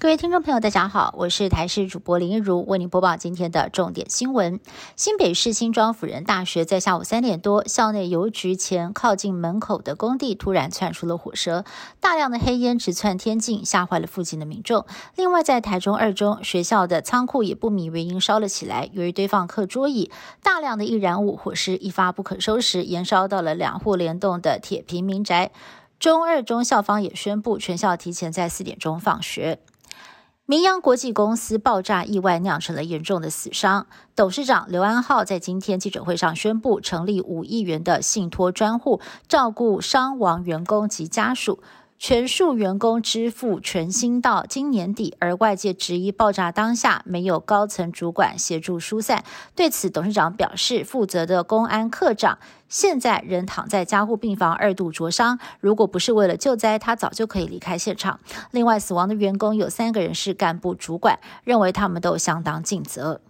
各位听众朋友，大家好，我是台视主播林一如，为您播报今天的重点新闻。新北市新庄辅仁大学在下午三点多，校内邮局前靠近门口的工地突然窜出了火舌，大量的黑烟直窜天际，吓坏了附近的民众。另外，在台中二中学校的仓库也不明原因烧了起来，由于堆放课桌椅，大量的易燃物，火势一发不可收拾，延烧到了两户联动的铁皮民宅。中二中校方也宣布，全校提前在四点钟放学。明阳国际公司爆炸意外酿成了严重的死伤。董事长刘安浩在今天记者会上宣布，成立五亿元的信托专户，照顾伤亡员工及家属。全数员工支付全薪到今年底，而外界质疑爆炸当下没有高层主管协助疏散。对此，董事长表示，负责的公安科长现在仍躺在加护病房，二度灼伤。如果不是为了救灾，他早就可以离开现场。另外，死亡的员工有三个人是干部主管，认为他们都相当尽责。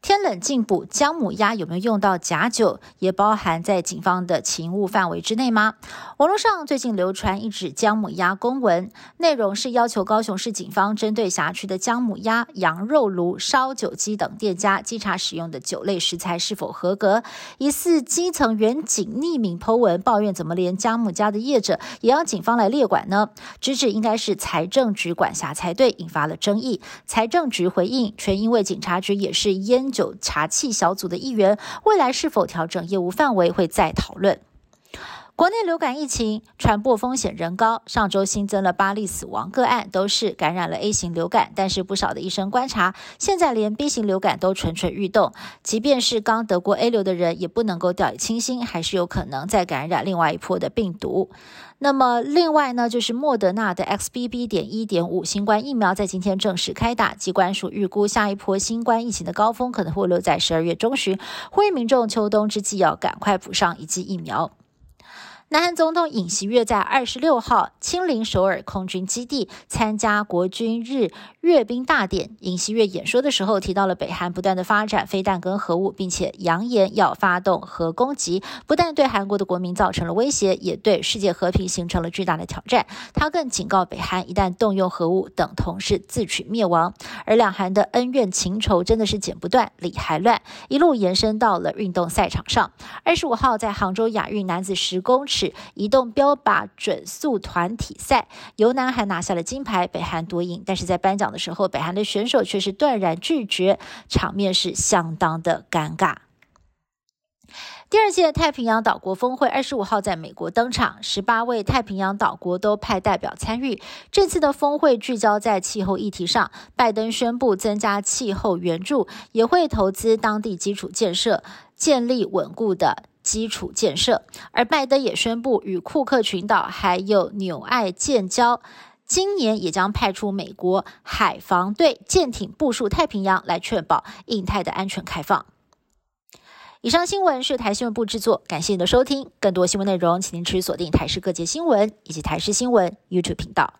天冷进补姜母鸭有没有用到假酒？也包含在警方的勤务范围之内吗？网络上最近流传一纸姜母鸭公文，内容是要求高雄市警方针对辖区的姜母鸭、羊肉炉、烧酒鸡等店家稽查使用的酒类食材是否合格。疑似基层员警匿名剖文抱怨，怎么连姜母鸭的业者也要警方来列管呢？直指应该是财政局管辖才对，引发了争议。财政局回应，全因为警察局也是烟。九茶器小组的一员，未来是否调整业务范围会再讨论。国内流感疫情传播风险仍高，上周新增了八例死亡个案，都是感染了 A 型流感。但是不少的医生观察，现在连 B 型流感都蠢蠢欲动，即便是刚得过 A 流的人，也不能够掉以轻心，还是有可能再感染另外一波的病毒。那么另外呢，就是莫德纳的 XBB. 点一点五新冠疫苗在今天正式开打，机关署预估下一波新冠疫情的高峰可能会落在十二月中旬，呼吁民众秋冬之际要赶快补上一剂疫苗。南韩总统尹锡悦在二十六号亲临首尔空军基地参加国军日阅兵大典。尹锡悦演说的时候提到了北韩不断的发展飞弹跟核武，并且扬言要发动核攻击，不但对韩国的国民造成了威胁，也对世界和平形成了巨大的挑战。他更警告北韩，一旦动用核武，等同是自取灭亡。而两韩的恩怨情仇真的是剪不断，理还乱，一路延伸到了运动赛场上。二十五号在杭州亚运男子十公尺。移动标靶准速团体赛，由南韩拿下了金牌，北韩夺银。但是在颁奖的时候，北韩的选手却是断然拒绝，场面是相当的尴尬。第二届太平洋岛国峰会二十五号在美国登场，十八位太平洋岛国都派代表参与。这次的峰会聚焦在气候议题上，拜登宣布增加气候援助，也会投资当地基础建设，建立稳固的。基础建设，而拜登也宣布与库克群岛还有纽爱建交，今年也将派出美国海防队舰艇部署太平洋，来确保印太的安全开放。以上新闻是台新闻部制作，感谢您的收听。更多新闻内容，请您持续锁定台视各界新闻以及台视新闻 YouTube 频道。